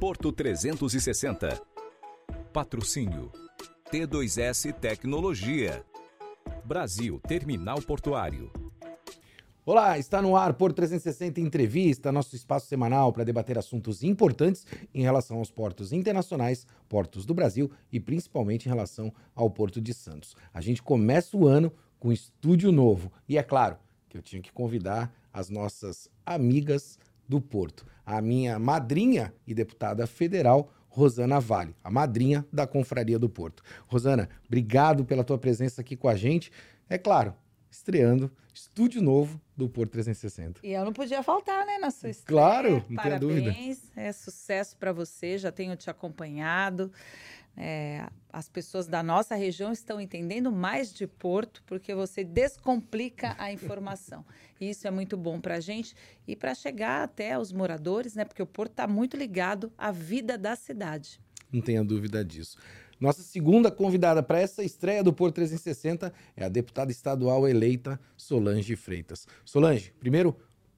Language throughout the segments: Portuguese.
Porto 360. Patrocínio T2S Tecnologia. Brasil Terminal Portuário. Olá, está no ar por 360 Entrevista, nosso espaço semanal para debater assuntos importantes em relação aos portos internacionais, portos do Brasil e principalmente em relação ao Porto de Santos. A gente começa o ano com estúdio novo e é claro que eu tinha que convidar as nossas amigas do Porto, a minha madrinha e deputada federal, Rosana Vale, a madrinha da Confraria do Porto. Rosana, obrigado pela tua presença aqui com a gente. É claro, estreando estúdio novo do Porto 360. E eu não podia faltar, né, na sua estreia. Claro, não tenha dúvida. É sucesso para você, já tenho te acompanhado. É, as pessoas da nossa região estão entendendo mais de Porto porque você descomplica a informação. E isso é muito bom para a gente e para chegar até os moradores, né? Porque o Porto está muito ligado à vida da cidade. Não tenha dúvida disso. Nossa segunda convidada para essa estreia do Porto 360 é a deputada estadual eleita Solange Freitas. Solange, primeiro,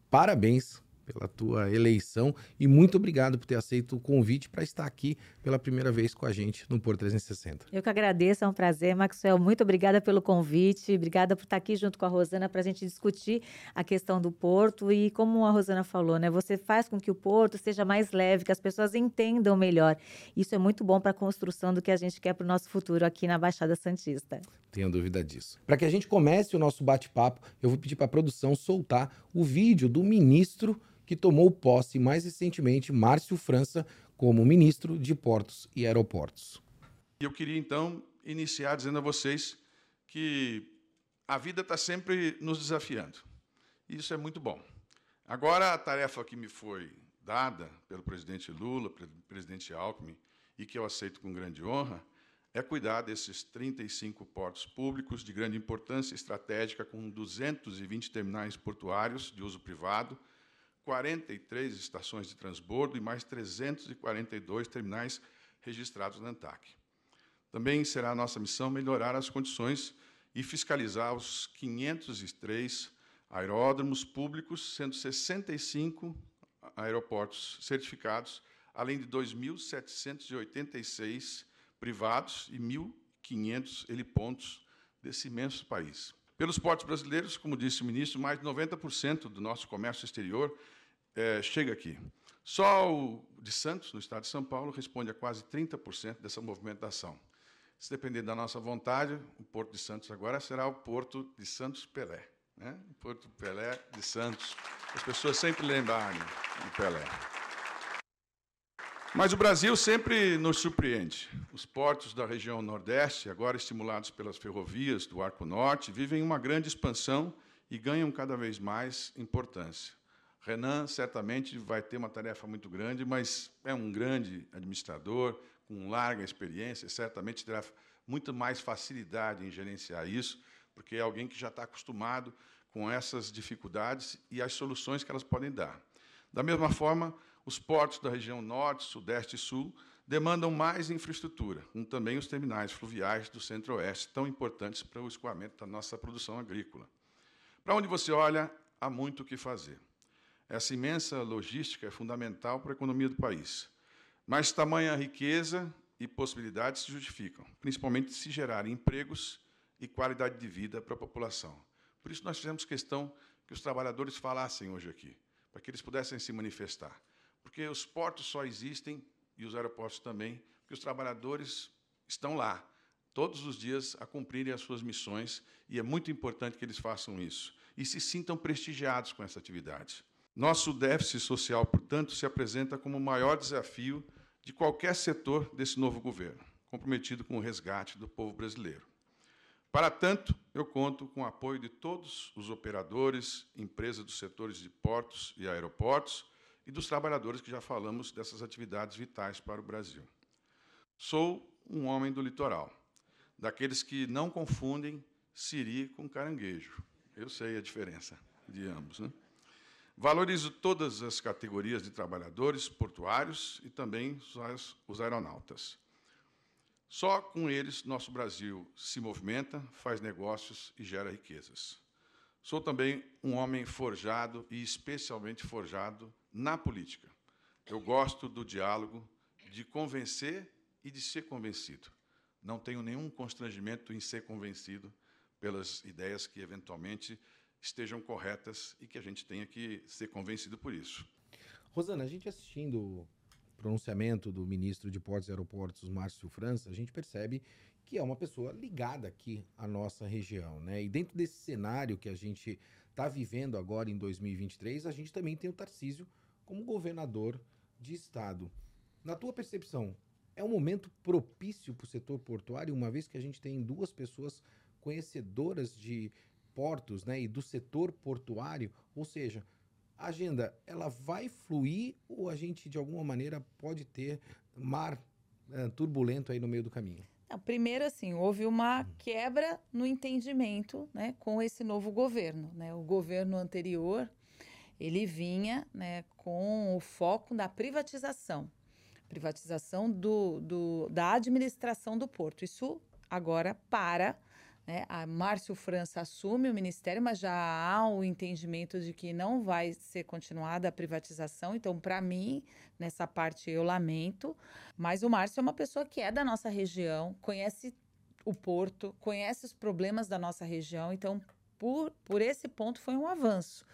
parabéns pela tua eleição e muito obrigado por ter aceito o convite para estar aqui pela primeira vez com a gente no Por 360. Eu que agradeço, é um prazer, Maxwell. Muito obrigada pelo convite, obrigada por estar aqui junto com a Rosana para a gente discutir a questão do Porto e como a Rosana falou, né? Você faz com que o Porto seja mais leve, que as pessoas entendam melhor. Isso é muito bom para a construção do que a gente quer para o nosso futuro aqui na Baixada Santista. Tenho dúvida disso. Para que a gente comece o nosso bate-papo, eu vou pedir para a produção soltar o vídeo do ministro que tomou posse mais recentemente Márcio França como ministro de Portos e Aeroportos. Eu queria então iniciar dizendo a vocês que a vida está sempre nos desafiando. Isso é muito bom. Agora, a tarefa que me foi dada pelo presidente Lula, pelo presidente Alckmin, e que eu aceito com grande honra, é cuidar desses 35 portos públicos de grande importância estratégica, com 220 terminais portuários de uso privado, 43 estações de transbordo e mais 342 terminais registrados na ANTAC. Também será a nossa missão melhorar as condições e fiscalizar os 503 aeródromos públicos, sendo 65 aeroportos certificados, além de 2.786 privados e 1.500 helipontos desse imenso país. Pelos portos brasileiros, como disse o ministro, mais de 90% do nosso comércio exterior é, chega aqui. Só o de Santos, no estado de São Paulo, responde a quase 30% dessa movimentação. Se depender da nossa vontade, o Porto de Santos agora será o Porto de Santos Pelé. Né? O Porto Pelé de Santos. As pessoas sempre lembrarem de Pelé. Mas o Brasil sempre nos surpreende. Os portos da região Nordeste, agora estimulados pelas ferrovias do Arco Norte, vivem uma grande expansão e ganham cada vez mais importância. Renan certamente vai ter uma tarefa muito grande, mas é um grande administrador, com larga experiência, certamente terá muito mais facilidade em gerenciar isso, porque é alguém que já está acostumado com essas dificuldades e as soluções que elas podem dar. Da mesma forma, os portos da região norte, sudeste e sul demandam mais infraestrutura, como também os terminais fluviais do centro-oeste, tão importantes para o escoamento da nossa produção agrícola. Para onde você olha, há muito o que fazer. Essa imensa logística é fundamental para a economia do país. Mas tamanha riqueza e possibilidades se justificam, principalmente se gerarem empregos e qualidade de vida para a população. Por isso, nós fizemos questão que os trabalhadores falassem hoje aqui, para que eles pudessem se manifestar. Porque os portos só existem, e os aeroportos também, porque os trabalhadores estão lá, todos os dias, a cumprirem as suas missões, e é muito importante que eles façam isso. E se sintam prestigiados com essa atividade. Nosso déficit social, portanto, se apresenta como o maior desafio de qualquer setor desse novo governo, comprometido com o resgate do povo brasileiro. Para tanto, eu conto com o apoio de todos os operadores, empresas dos setores de portos e aeroportos, e dos trabalhadores que já falamos dessas atividades vitais para o Brasil. Sou um homem do litoral, daqueles que não confundem siri com caranguejo. Eu sei a diferença de ambos. Né? Valorizo todas as categorias de trabalhadores portuários e também os aeronautas. Só com eles nosso Brasil se movimenta, faz negócios e gera riquezas. Sou também um homem forjado e especialmente forjado na política. Eu gosto do diálogo, de convencer e de ser convencido. Não tenho nenhum constrangimento em ser convencido pelas ideias que eventualmente estejam corretas e que a gente tenha que ser convencido por isso. Rosana, a gente assistindo o pronunciamento do ministro de Portos e Aeroportos, Márcio França, a gente percebe que é uma pessoa ligada aqui à nossa região, né? E dentro desse cenário que a gente está vivendo agora em 2023, a gente também tem o Tarcísio como governador de estado. Na tua percepção, é um momento propício para o setor portuário, uma vez que a gente tem duas pessoas conhecedoras de portos né, e do setor portuário, ou seja, a agenda ela vai fluir ou a gente de alguma maneira pode ter mar é, turbulento aí no meio do caminho? primeiro, assim, houve uma quebra no entendimento né, com esse novo governo. Né? O governo anterior ele vinha né, com o foco na privatização privatização do, do, da administração do porto. Isso agora para. Né? A Márcio França assume o ministério, mas já há o entendimento de que não vai ser continuada a privatização. Então, para mim, nessa parte eu lamento. Mas o Márcio é uma pessoa que é da nossa região, conhece o porto, conhece os problemas da nossa região. Então, por, por esse ponto, foi um avanço.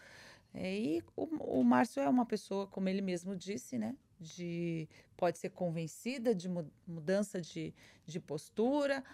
É, e o, o Márcio é uma pessoa, como ele mesmo disse, né? De pode ser convencida de mudança de, de postura.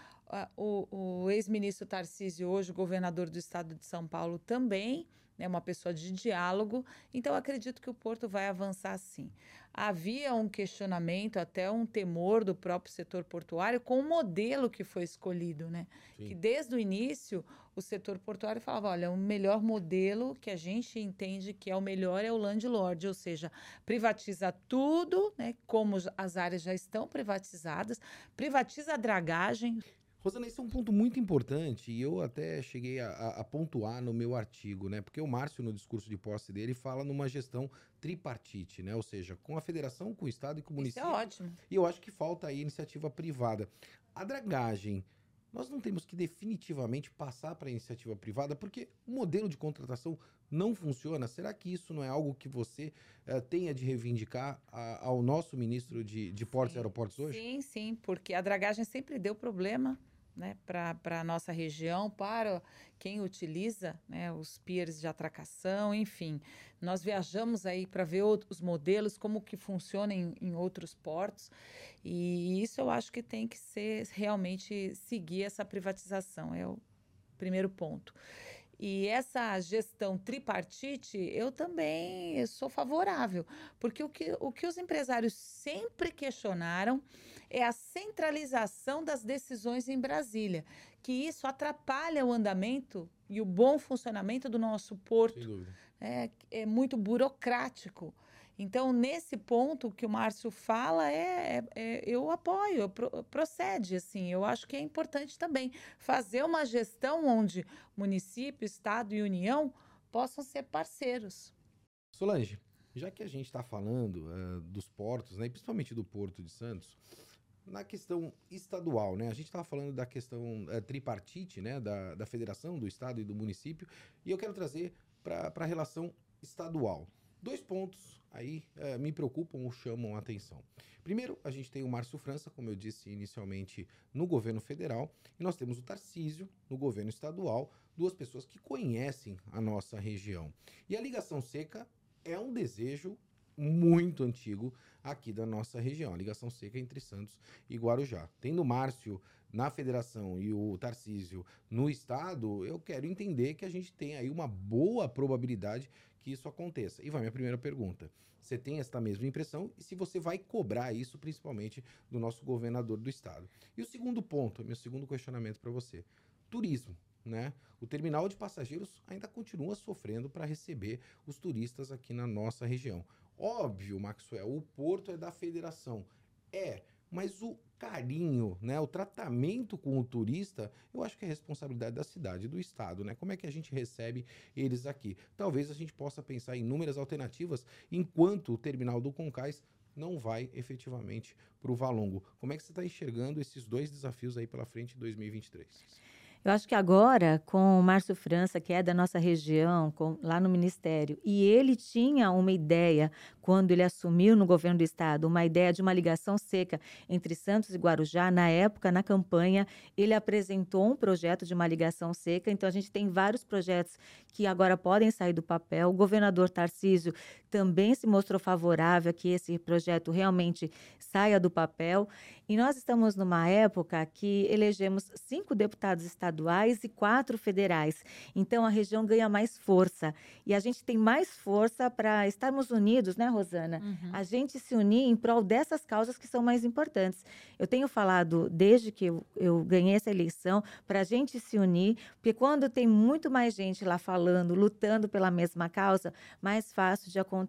O, o ex-ministro Tarcísio, hoje governador do estado de São Paulo, também é uma pessoa de diálogo. Então, acredito que o Porto vai avançar sim. Havia um questionamento, até um temor do próprio setor portuário com o modelo que foi escolhido, né? Sim. Que desde o início o setor portuário falava: olha, o melhor modelo que a gente entende que é o melhor é o landlord, ou seja, privatiza tudo, né? Como as áreas já estão privatizadas, privatiza a dragagem. Rosana, isso é um ponto muito importante e eu até cheguei a, a, pontuar no meu artigo, né? Porque o Márcio, no discurso de posse dele, fala numa gestão tripartite, né? Ou seja, com a federação, com o Estado e com o município. Isso é ótimo. E eu acho que falta aí iniciativa privada. A dragagem, nós não temos que definitivamente passar para a iniciativa privada, porque o modelo de contratação não funciona. Será que isso não é algo que você uh, tenha de reivindicar a, ao nosso ministro de, de Portos e Aeroportos hoje? Sim, sim, porque a dragagem sempre deu problema né, para a nossa região, para quem utiliza né, os piers de atracação, enfim. Nós viajamos aí para ver os modelos, como que funciona em, em, outros portos, e isso eu acho que tem que ser realmente seguir essa privatização, é o primeiro ponto. E essa gestão tripartite, eu também sou favorável, porque o que, o que os empresários sempre questionaram é a centralização das decisões em Brasília, que isso atrapalha o andamento e o bom funcionamento do nosso porto. É, é muito burocrático. Então, nesse ponto que o Márcio fala, é, é, é eu apoio, pro, procede, assim, eu acho que é importante também fazer uma gestão onde município, Estado e União possam ser parceiros. Solange, já que a gente está falando uh, dos portos, né, principalmente do Porto de Santos, na questão estadual, né? A gente estava falando da questão uh, tripartite, né? Da, da federação, do estado e do município, e eu quero trazer para a relação estadual. Dois pontos aí uh, me preocupam ou chamam a atenção. Primeiro, a gente tem o Márcio França, como eu disse inicialmente, no governo federal, e nós temos o Tarcísio no governo estadual, duas pessoas que conhecem a nossa região. E a ligação seca é um desejo muito antigo aqui da nossa região, a ligação seca entre Santos e Guarujá. Tendo o Márcio na federação e o Tarcísio no estado, eu quero entender que a gente tem aí uma boa probabilidade que isso aconteça. E vai minha primeira pergunta. Você tem esta mesma impressão e se você vai cobrar isso principalmente do nosso governador do estado. E o segundo ponto, meu segundo questionamento para você. Turismo né? O terminal de passageiros ainda continua sofrendo para receber os turistas aqui na nossa região. Óbvio, Maxwell, o porto é da federação. É, mas o carinho, né, o tratamento com o turista, eu acho que é responsabilidade da cidade, do estado, né? Como é que a gente recebe eles aqui? Talvez a gente possa pensar em inúmeras alternativas enquanto o terminal do Concais não vai efetivamente para o Valongo. Como é que você está enxergando esses dois desafios aí pela frente em 2023? Eu acho que agora, com o Márcio França, que é da nossa região, com, lá no Ministério, e ele tinha uma ideia, quando ele assumiu no governo do Estado, uma ideia de uma ligação seca entre Santos e Guarujá. Na época, na campanha, ele apresentou um projeto de uma ligação seca. Então, a gente tem vários projetos que agora podem sair do papel. O governador Tarcísio também se mostrou favorável a que esse projeto realmente saia do papel. E nós estamos numa época que elegemos cinco deputados estaduais e quatro federais. Então a região ganha mais força. E a gente tem mais força para estarmos unidos, né, Rosana? Uhum. A gente se unir em prol dessas causas que são mais importantes. Eu tenho falado, desde que eu, eu ganhei essa eleição, para a gente se unir, porque quando tem muito mais gente lá falando, lutando pela mesma causa, mais fácil de acontecer.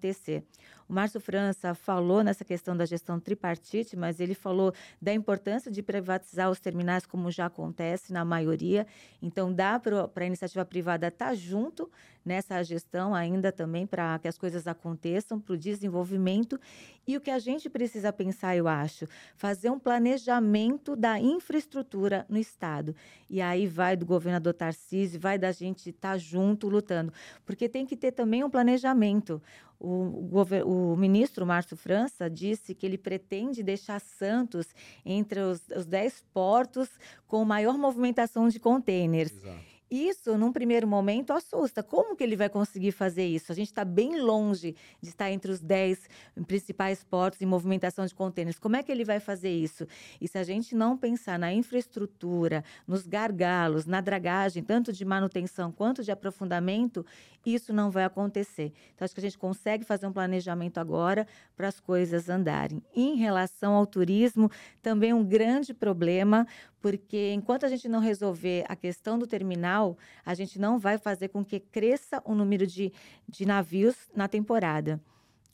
O Márcio França falou nessa questão da gestão tripartite, mas ele falou da importância de privatizar os terminais, como já acontece na maioria. Então, dá para a iniciativa privada estar tá junto nessa gestão ainda também para que as coisas aconteçam, para o desenvolvimento. E o que a gente precisa pensar, eu acho, fazer um planejamento da infraestrutura no Estado. E aí vai do governador Tarcísio, vai da gente estar tá junto lutando, porque tem que ter também um planejamento. O, o, ministro Márcio França disse que ele pretende deixar Santos entre os, os dez portos com maior movimentação de contêineres. Exato. Isso, num primeiro momento, assusta. Como que ele vai conseguir fazer isso? A gente está bem longe de estar entre os 10 principais portos em movimentação de contêineres. Como é que ele vai fazer isso? E se a gente não pensar na infraestrutura, nos gargalos, na dragagem, tanto de manutenção quanto de aprofundamento, isso não vai acontecer. Então, acho que a gente consegue fazer um planejamento agora para as coisas andarem. Em relação ao turismo, também um grande problema, porque enquanto a gente não resolver a questão do terminal, a gente não vai fazer com que cresça o número de, de navios na temporada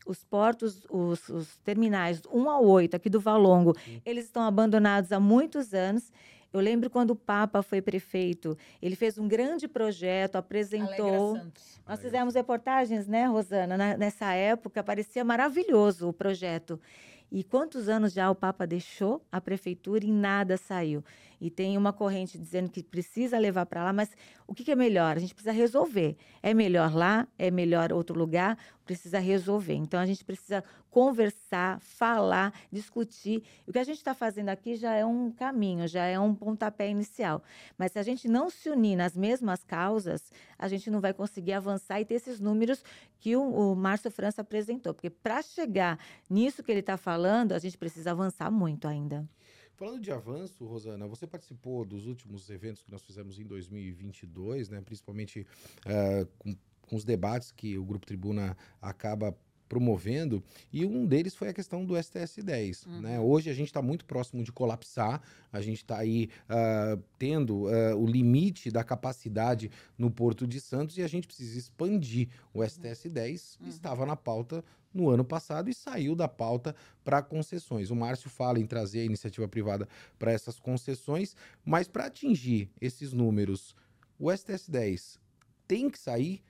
os portos, os, os, terminais 1 ao 8 aqui do Valongo, eles estão abandonados há muitos anos. Eu lembro quando o Papa foi prefeito, ele fez um grande projeto, apresentou. Nós fizemos reportagens, né, Rosana? Na, nessa época, parecia maravilhoso o projeto. E quantos anos já o Papa deixou a prefeitura e nada saiu? E tem uma corrente dizendo que precisa levar para lá, mas o que, que, é melhor? A gente precisa resolver. É melhor lá? É melhor outro lugar? Precisa resolver. Então a gente precisa conversar, falar, discutir. O que a gente está fazendo aqui já é um caminho, já é um pontapé inicial. Mas se a gente não se unir nas mesmas causas, a gente não vai conseguir avançar e ter esses números que o, o Márcio França apresentou. Porque para chegar nisso que ele está falando, a gente precisa avançar muito ainda. Falando de avanço, Rosana, você participou dos últimos eventos que nós fizemos em 2022, né? principalmente uh, com, com os debates que o Grupo Tribuna acaba promovendo, e um deles foi a questão do STS 10. Uhum. Né? Hoje a gente está muito próximo de colapsar, a gente está aí uh, tendo uh, o limite da capacidade no Porto de Santos e a gente precisa expandir. O STS 10 uhum. estava na pauta no ano passado e saiu da pauta para concessões. O Márcio fala em trazer a iniciativa privada para essas concessões, mas para atingir esses números, o STS 10 tem que sair,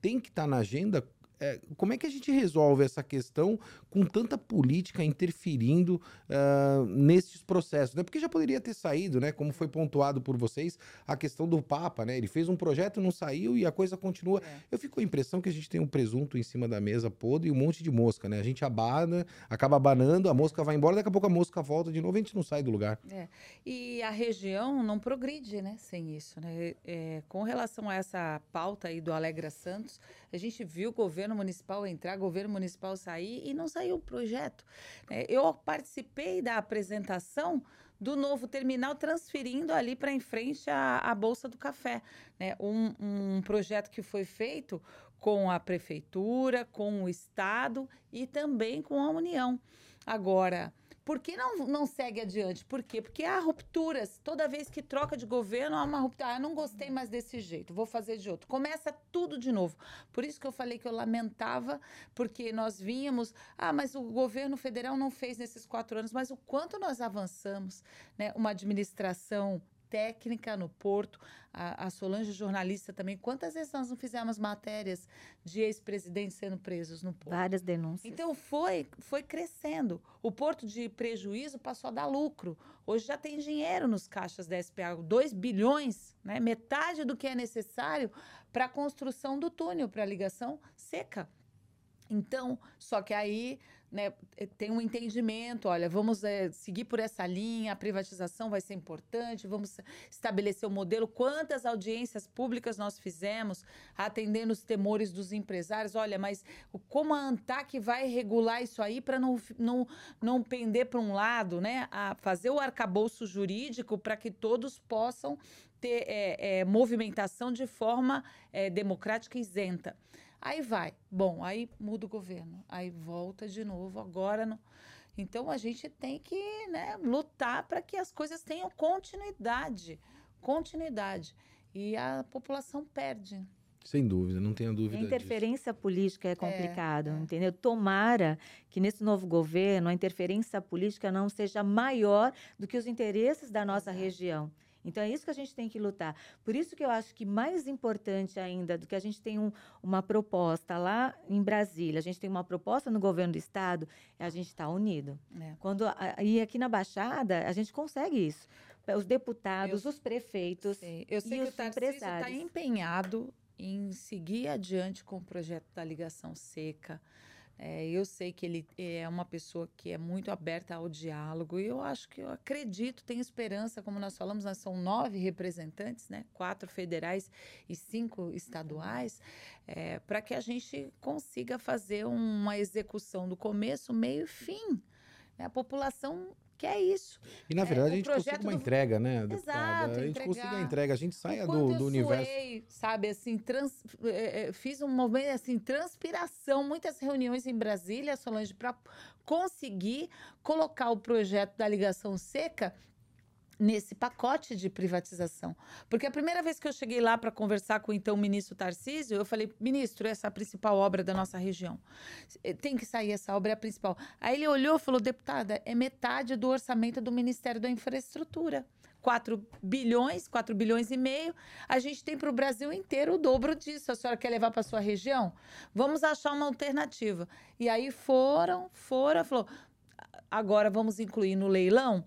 tem que estar tá na agenda é, como é que a gente resolve essa questão com tanta política interferindo uh, nesses processos? Né? Porque já poderia ter saído, né? Como foi pontuado por vocês, a questão do Papa, né? Ele fez um projeto, não saiu e a coisa continua. É. Eu fico com a impressão que a gente tem um presunto em cima da mesa podre e um monte de mosca, né? A gente abana, acaba abanando, a mosca vai embora, daqui a pouco a mosca volta de novo e a gente não sai do lugar. É. E a região não progride, né? Sem isso, né? É, com relação a essa pauta aí do Alegra Santos, a gente viu o governo municipal entrar, governo municipal sair e não saiu o projeto. Né? Eu participei da apresentação do novo terminal, transferindo ali para em frente a, a Bolsa do Café. Né? Um, um projeto que foi feito com a prefeitura, com o Estado e também com a União. Agora, por que não, não segue adiante? Por quê? Porque há rupturas. Toda vez que troca de governo, há uma ruptura. Ah, não gostei mais desse jeito, vou fazer de outro. Começa tudo de novo. Por isso que eu falei que eu lamentava, porque nós vínhamos. Ah, mas o governo federal não fez nesses quatro anos, mas o quanto nós avançamos, né? Uma administração técnica no porto. A, a Solange, jornalista também. Quantas vezes nós não fizemos matérias de ex-presidentes sendo presos no porto? Várias denúncias. Então foi, foi crescendo. O porto de prejuízo passou a dar lucro. Hoje já tem dinheiro nos caixas da SPA, 2 bilhões, né? metade do que é necessário para a construção do túnel, para a ligação seca. Então, só que aí né, tem um entendimento, olha, vamos é, seguir por essa linha, a privatização vai ser importante, vamos estabelecer o um modelo. Quantas audiências públicas nós fizemos atendendo os temores dos empresários? Olha, mas como a ANTAC vai regular isso aí para não, não, não pender para um lado, né? A fazer o arcabouço jurídico para que todos possam ter é, é, movimentação de forma é, democrática e isenta. Aí vai. Bom, aí muda o governo. Aí volta de novo. Agora não. Então a gente tem que né, lutar para que as coisas tenham continuidade. Continuidade. E a população perde. Sem dúvida, não tenha dúvida. A interferência disso. política é complicado, é, é. entendeu? Tomara que nesse novo governo a interferência política não seja maior do que os interesses da nossa região. Então é isso que a gente tem que lutar. Por isso que eu acho que mais importante ainda do que a gente tem um, uma proposta lá em Brasília, a gente tem uma proposta no governo do estado, é a gente estar tá unido. É. Quando e aqui na Baixada a gente consegue isso. Os deputados, eu, os prefeitos sei. Eu sei e que os o está empenhado em seguir adiante com o projeto da ligação seca. É, eu sei que ele é uma pessoa que é muito aberta ao diálogo e eu acho que eu acredito, tenho esperança, como nós falamos, nós são nove representantes, né? quatro federais e cinco estaduais, é, para que a gente consiga fazer uma execução do começo, meio e fim. Né? A população que é isso. E na é, verdade é, a gente consegue uma do... entrega, né, deputada? Exato, a gente consegue a entrega, a gente saia do, do universo. Suei, sabe, assim, trans, é, é, fiz um movimento assim, transpiração, muitas reuniões em Brasília, Solange, para conseguir colocar o projeto da ligação seca nesse pacote de privatização. Porque a primeira vez que eu cheguei lá para conversar com o então ministro Tarcísio, eu falei: ministro, essa é a principal obra da nossa região. Eh, tem que sair essa obra, é a principal. Aí ele olhou e falou: deputada, é metade do orçamento do Ministério da Infraestrutura. 4 bilhões, 4 bilhões e meio, a gente tem para o Brasil inteiro o dobro disso. A senhora quer levar para sua região? Vamos achar uma alternativa. E aí foram, foram, falou: agora vamos incluir no leilão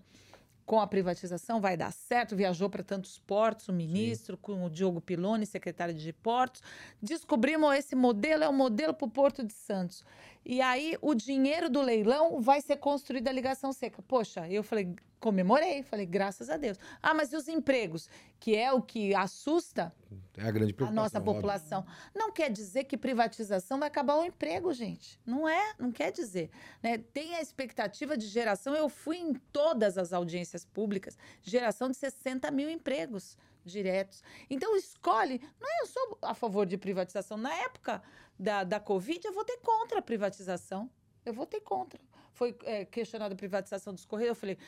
com a privatização vai dar certo. Viajou para tantos portos, o ministro, Sim. com o Diogo Piloni, secretário de Portos. Descobrimos esse modelo, é o modelo para o Porto de Santos. E aí o dinheiro do leilão vai ser construído a ligação seca. Poxa, eu falei, comemorei, falei, graças a Deus. Ah, mas e os empregos? Que é o que assusta é a, grande a nossa população. Óbvio. Não quer dizer que privatização vai acabar o emprego, gente. Não é, não quer dizer. Né? Tem a expectativa de geração, eu fui em todas as audiências públicas, geração de 60 mil empregos diretos. Então, escolhe. Não é eu sou a favor de privatização. Na época da, da Covid, eu votei contra a privatização. Eu votei contra. Foi é, questionada a privatização dos Correios. Eu falei,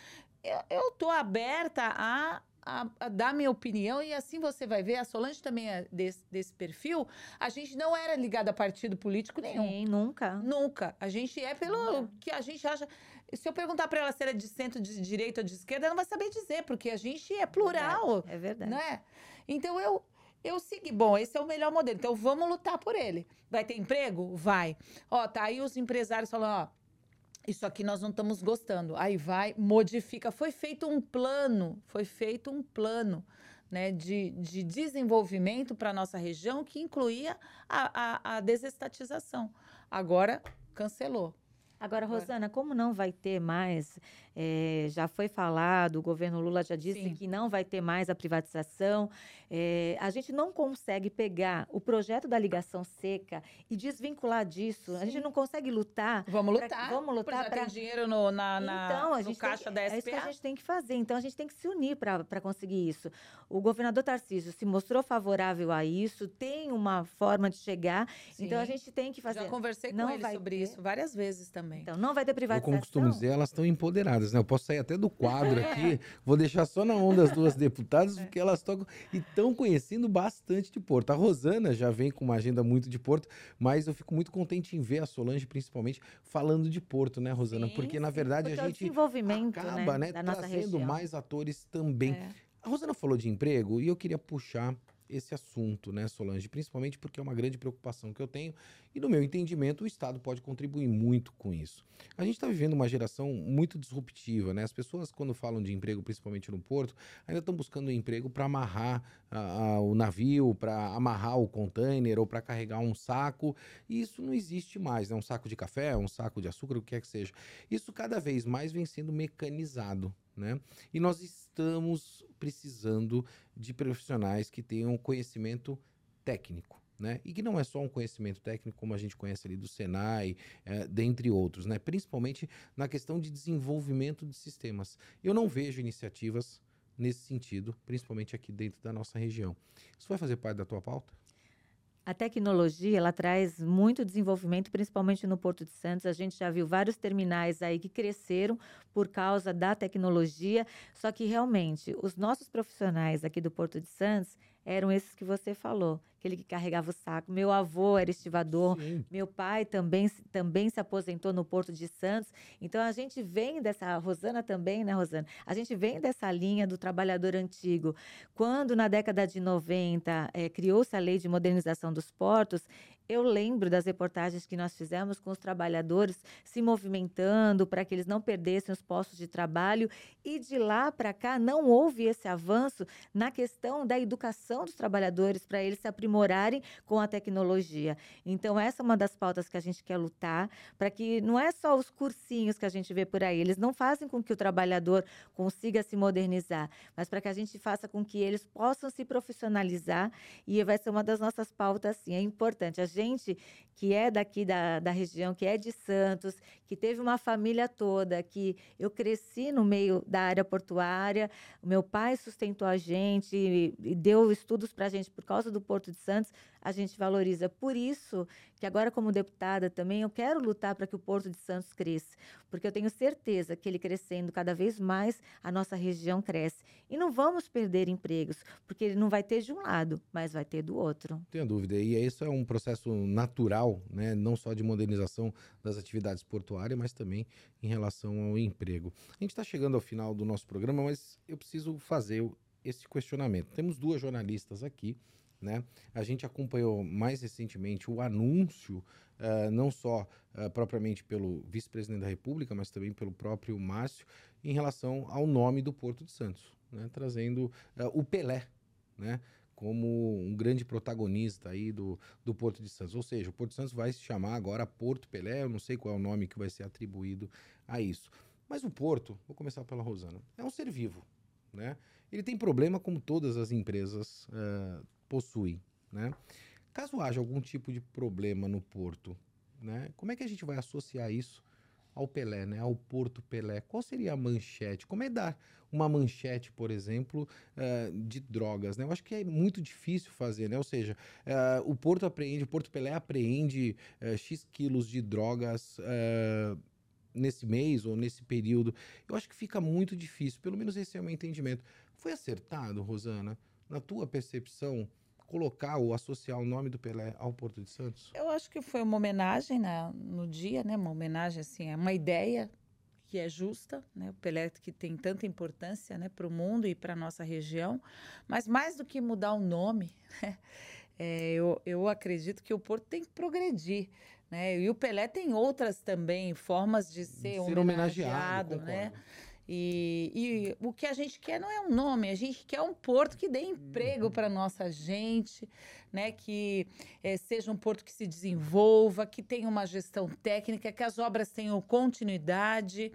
eu estou aberta a a, a, dar minha opinião e assim você vai ver, a Solange também é desse, desse perfil, a gente não era ligada a partido político nenhum. Sim, nunca. Nunca. A gente é pelo que a gente acha. Se eu perguntar para ela se ela é de centro, de direita ou de esquerda, ela não vai saber dizer, porque a gente é plural. É verdade. Né? Então eu. Eu segui, bom, esse é o melhor modelo, então vamos lutar por ele. Vai ter emprego? Vai. Ó, tá aí os empresários falando, ó, isso aqui nós não estamos gostando. Aí vai, modifica. Foi feito um plano, foi feito um plano né, de, de desenvolvimento para a nossa região que incluía a, a, a desestatização. Agora cancelou. Agora, Rosana, como não vai ter mais, é, já foi falado, o governo Lula já disse Sim. que não vai ter mais a privatização, é, a gente não consegue pegar o projeto da ligação seca e desvincular disso. Sim. A gente não consegue lutar. Vamos lutar. Pra, vamos lutar para dinheiro no, na, na então, a gente no caixa tem, da SPA. É isso que a gente tem que fazer. Então, a gente tem que se unir para conseguir isso. O governador Tarcísio se mostrou favorável a isso, tem uma forma de chegar. Sim. Então, a gente tem que fazer. Já conversei não com ele sobre ter. isso várias vezes também. Então, não vai ter privatização. Como costumo dizer, elas estão empoderadas, né? Eu posso sair até do quadro aqui, vou deixar só na mão das duas deputadas, porque elas tocam e estão conhecendo bastante de Porto. A Rosana já vem com uma agenda muito de Porto, mas eu fico muito contente em ver a Solange, principalmente, falando de Porto, né, Rosana? Sim, porque, na verdade, a gente desenvolvimento, acaba, né, né trazendo mais atores também. É A Rosana falou de emprego e eu queria puxar esse assunto, né, Solange? Principalmente porque é uma grande preocupação que eu tenho e, no meu entendimento, o Estado pode contribuir muito com isso. A gente está vivendo uma geração muito disruptiva, né? As pessoas, quando falam de emprego, principalmente no porto, ainda estão buscando um emprego para amarrar o navio, para amarrar o container ou para carregar um saco. E isso não existe mais, né? Um saco de café, um saco de açúcar, o que quer que seja. Isso cada vez mais vem sendo mecanizado. Né? E nós estamos precisando de profissionais que tenham conhecimento técnico. Né? E que não é só um conhecimento técnico, como a gente conhece ali do Senai, é, dentre outros, né? principalmente na questão de desenvolvimento de sistemas. Eu não vejo iniciativas nesse sentido, principalmente aqui dentro da nossa região. Isso vai fazer parte da tua pauta? A tecnologia ela traz muito desenvolvimento, principalmente no Porto de Santos. A gente já viu vários terminais aí que cresceram por causa da tecnologia. Só que realmente os nossos profissionais aqui do Porto de Santos eram esses que você falou, aquele que carregava o saco. Meu avô era estivador, Sim. meu pai também, também se aposentou no Porto de Santos. Então a gente vem dessa, Rosana também, né, Rosana? A gente vem dessa linha do trabalhador antigo. Quando na década de 90 é, eh, criou-se a lei de modernização dos portos, eu lembro das reportagens que nós fizemos com os trabalhadores se movimentando para que eles não perdessem os postos de trabalho e de lá para cá não houve esse avanço na questão da educação dos trabalhadores para eles se aprimorarem com a tecnologia. Então essa é uma das pautas que a gente quer lutar para que não é só os cursinhos que a gente vê por aí, eles não fazem com que o trabalhador consiga se modernizar, mas para que a gente faça com que eles possam se profissionalizar e vai ser uma das nossas pautas sim, é importante. A gente que é daqui da, da região, que é de Santos, que teve uma família toda, que eu cresci no meio da área portuária, o meu pai sustentou a gente e, deu estudos para a gente por causa do Porto de Santos, a gente valoriza. Por isso que agora, como deputada também, eu quero lutar para que o Porto de Santos cresça, porque eu tenho certeza que ele crescendo cada vez mais, a nossa região cresce. E não vamos perder empregos, porque ele não vai ter de um lado, mas vai ter do outro. Tenho dúvida. E isso é um processo natural, né? não só de modernização das atividades portuárias, mas também em relação ao emprego. A gente está chegando ao final do nosso programa, mas eu preciso fazer esse questionamento. Temos duas jornalistas aqui né? A gente acompanhou mais recentemente o anúncio, uh, não só uh, propriamente pelo vice-presidente da República, mas também pelo próprio Márcio, em relação ao nome do Porto de Santos, né? trazendo uh, o Pelé né? Como um grande protagonista aí do, do Porto de Santos. Ou seja, o Porto de Santos vai se chamar agora Porto Pelé, eu não sei qual é o nome que vai ser atribuído a isso. Mas o Porto, vou começar pela Rosana, é um ser vivo. Né? Ele tem problema como todas as empresas uh, possuem. Né? Caso haja algum tipo de problema no porto, né, como é que a gente vai associar isso ao Pelé, né, ao Porto Pelé? Qual seria a manchete? Como é dar uma manchete, por exemplo, uh, de drogas? Né? Eu acho que é muito difícil fazer, né? Ou seja, uh, o Porto apreende, o Porto Pelé apreende uh, X quilos de drogas nesse mês ou nesse período. Eu acho que fica muito difícil, pelo menos esse é o meu entendimento. Foi acertado, Rosana? Na tua percepção, colocar ou associar o nome do Pelé ao Porto de Santos? Eu acho que foi uma homenagem né, no dia, né? Uma homenagem, assim, é uma ideia que é justa, né? O Pelé que tem tanta importância, né, para o mundo e para nossa região. Mas mais do que mudar o nome, né, é, eu, eu acredito que o Porto tem que progredir. Né? E o Pelé tem outras também formas de ser, ser homenageado, homenageado né? E, e, o que a gente quer não é um nome, a gente quer um porto que dê emprego para nossa gente, né? Que é, seja um porto que se desenvolva, que tenha uma gestão técnica, que as obras tenham continuidade,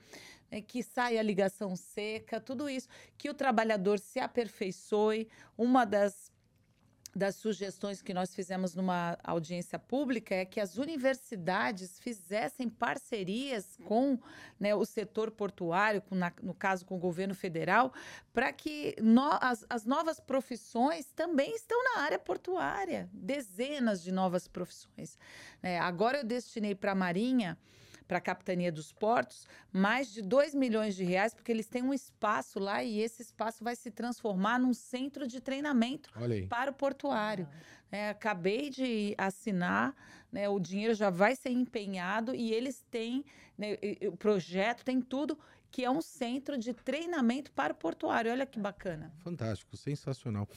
né, que saia a ligação seca, tudo isso, que o trabalhador se aperfeiçoe. Uma das das sugestões que nós fizemos numa audiência pública é que as universidades fizessem parcerias com né, o setor portuário, com, na, no caso com o governo federal, para que no, as, as novas profissões também estão na área portuária, dezenas de novas profissões. É, agora eu destinei para a Marinha para a Capitania dos Portos mais de 2 milhões de reais, porque eles têm um espaço lá e esse espaço vai se transformar num centro de treinamento para o portuário. É, acabei de assinar, né, o dinheiro já vai ser empenhado e eles têm, né, o projeto tem tudo que é um centro de treinamento para o portuário. Olha que bacana. Fantástico, sensacional.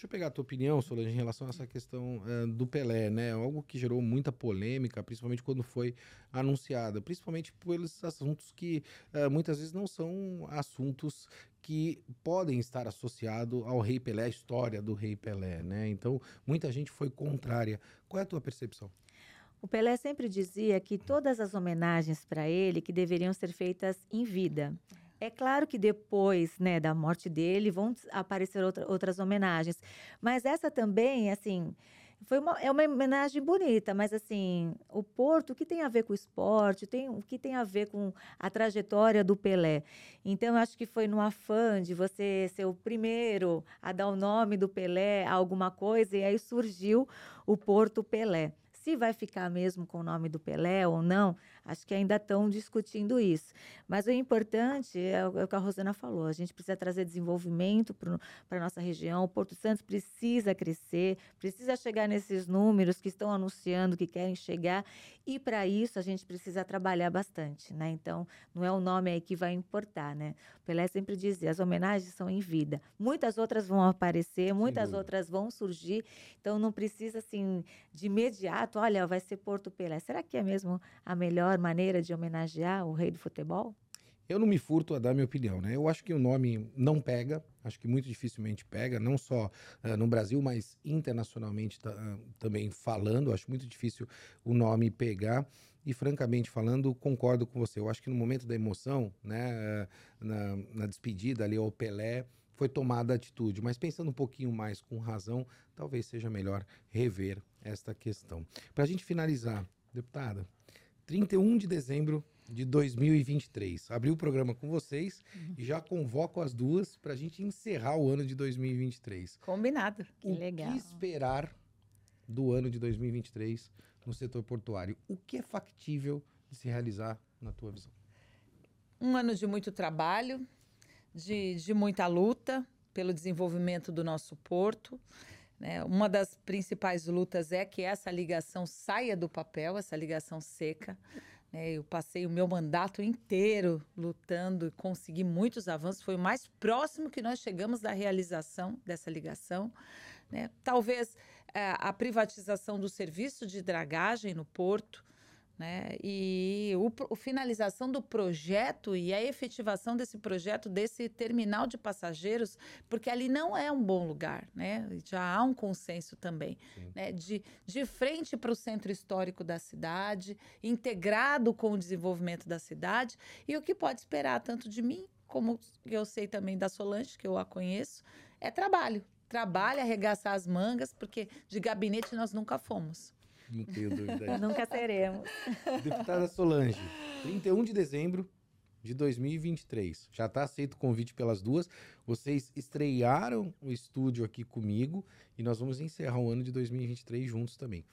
Deixa eu pegar a tua opinião, Solange, em relação a essa questão uh, do Pelé, né? Algo que gerou muita polêmica, principalmente quando foi anunciada, principalmente pelos assuntos que uh, muitas vezes não são assuntos que podem estar associados ao Rei Pelé, a história do Rei Pelé, né? Então, muita gente foi contrária. Qual é a tua percepção? O Pelé sempre dizia que todas as homenagens para ele que deveriam ser feitas em vida. É claro que depois né, da morte dele vão aparecer outra, outras homenagens. Mas essa também, assim, foi uma, é uma homenagem bonita, mas assim, o Porto, o que tem a ver com o esporte, tem, o que tem a ver com a trajetória do Pelé. Então, eu acho que foi no afã de você ser o primeiro a dar o nome do Pelé a alguma coisa, e aí surgiu o Porto Pelé. Se vai ficar mesmo com o nome do Pelé ou não, acho que ainda estão discutindo isso. Mas o importante é o, é o que a Rosana falou: a gente precisa trazer desenvolvimento para a nossa região. O Porto Santos precisa crescer, precisa chegar nesses números que estão anunciando que querem chegar. E para isso a gente precisa trabalhar bastante. Né? Então, não é o nome aí que vai importar. Né? Pelé sempre dizia: as homenagens são em vida. Muitas outras vão aparecer, muitas outras vão surgir. Então, não precisa, assim, de imediato olha, vai ser Porto Pelé. Será que é mesmo a melhor maneira de homenagear o rei do futebol? Eu não me furto a dar minha opinião, né? Eu acho que o nome não pega, acho que muito dificilmente pega, não só uh, no Brasil, mas internacionalmente uh, também falando. Acho muito difícil o nome pegar. E, francamente falando, concordo com você. Eu acho que no momento da emoção, né, na, na despedida ali ao Pelé, foi tomada a atitude. Mas pensando um pouquinho mais com razão, talvez seja melhor rever esta questão. Para a gente finalizar, deputada, 31 de dezembro de 2023. Abri o programa com vocês uhum. e já convoco as duas para a gente encerrar o ano de 2023. Combinado. Que o legal. que esperar do ano de 2023 no setor portuário? O que é factível de se realizar na tua visão? Um ano de muito trabalho, de, de muita luta pelo desenvolvimento do nosso porto. Né? Uma das principais lutas é que essa ligação saia do papel, essa ligação seca. Né? Eu passei o meu mandato inteiro lutando e consegui muitos avanços. Foi o mais próximo que nós chegamos da realização dessa ligação. Né? Talvez é, a privatização do serviço de dragagem no porto né? E o, o, finalização do projeto e a efetivação desse projeto, desse terminal de passageiros, porque ali não é um bom lugar, né? Já há um consenso também, né? De, de frente para o centro histórico da cidade, integrado com o desenvolvimento da cidade, e o que pode esperar tanto de mim, como eu sei também da Solange, que eu a conheço, é trabalho. Trabalho, arregaçar as mangas, porque de gabinete nós nunca fomos. Não tenho dúvida. Nunca seremos. Deputada Solange, 31 de dezembro de 2023. Já está aceito o convite pelas duas. Vocês estrearam o estúdio aqui comigo e nós vamos encerrar o ano de 2023 juntos também.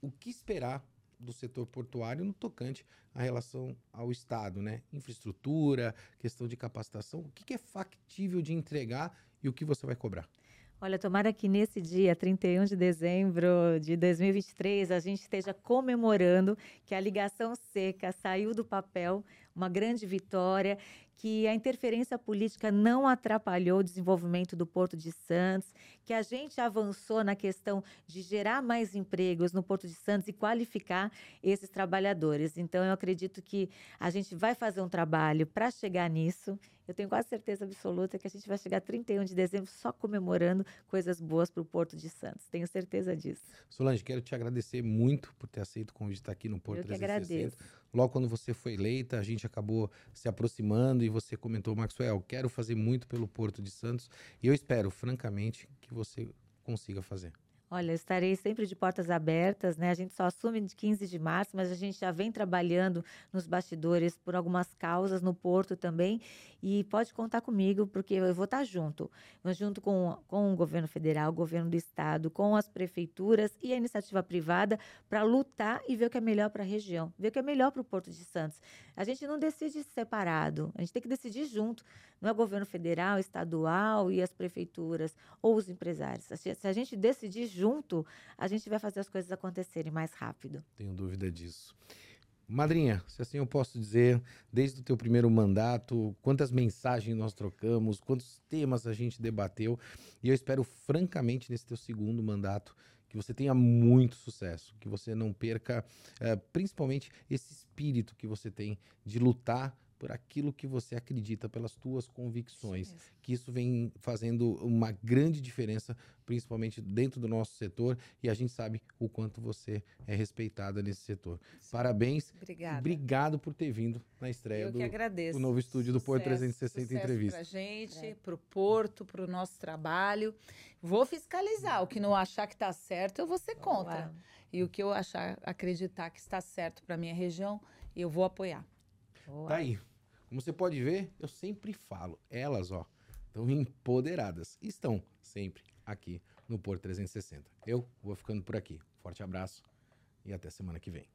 O que esperar do setor portuário no tocante à relação ao Estado, né? Infraestrutura, questão de capacitação. O que é factível de entregar e o que você vai cobrar? Olha, tomara que nesse dia, 31 de dezembro de 2023, a gente esteja comemorando que a ligação seca saiu do papel, uma grande vitória, que a interferência política não atrapalhou o desenvolvimento do Porto de Santos, que a gente avançou na questão de gerar mais empregos no Porto de Santos e qualificar esses trabalhadores. Então, eu acredito que a gente vai fazer um trabalho para chegar nisso. Eu tenho quase certeza absoluta que a gente vai chegar 31 de dezembro só comemorando coisas boas para o Porto de Santos. Tenho certeza disso. Solange, quero te agradecer muito por ter aceito o convite de estar aqui no Porto eu 360. Que agradeço. Logo quando você foi eleita, a gente acabou se aproximando e você comentou, Maxwell, quero fazer muito pelo Porto de Santos e eu espero, francamente, que você consiga fazer. Olha, estarei sempre de portas abertas, né? A gente só assume de 15 de março, mas a gente já vem trabalhando nos bastidores por algumas causas no Porto também. E pode contar comigo, porque eu vou estar junto. Junto com, com o governo federal, o governo do estado, com as prefeituras e a iniciativa privada para lutar e ver o que é melhor para a região, ver o que é melhor para o Porto de Santos. A gente não decide separado, a gente tem que decidir junto. Não é o governo federal, estadual e as prefeituras ou os empresários. Se a gente decidir junto, a gente vai fazer as coisas acontecerem mais rápido. Tenho dúvida disso. Madrinha, se assim eu posso dizer, desde o teu primeiro mandato, quantas mensagens nós trocamos, quantos temas a gente debateu, e eu espero francamente nesse teu segundo mandato que você tenha muito sucesso, que você não perca, é, principalmente esse espírito que você tem de lutar por aquilo que você acredita, pelas tuas convicções, que isso vem fazendo uma grande diferença, principalmente dentro do nosso setor, e a gente sabe o quanto você é respeitada nesse setor. Sim. Parabéns. Obrigada. Obrigado por ter vindo na estreia do, do novo estúdio do Porto 360 Entrevista. Para gente, é. para o Porto, para o nosso trabalho. Vou fiscalizar. O que não achar que está certo, eu vou ser contra. E o que eu achar, acreditar que está certo para minha região, eu vou apoiar. Boa. Tá aí. Como você pode ver, eu sempre falo, elas, ó, estão empoderadas. Estão sempre aqui no Por 360. Eu vou ficando por aqui. Forte abraço e até semana que vem.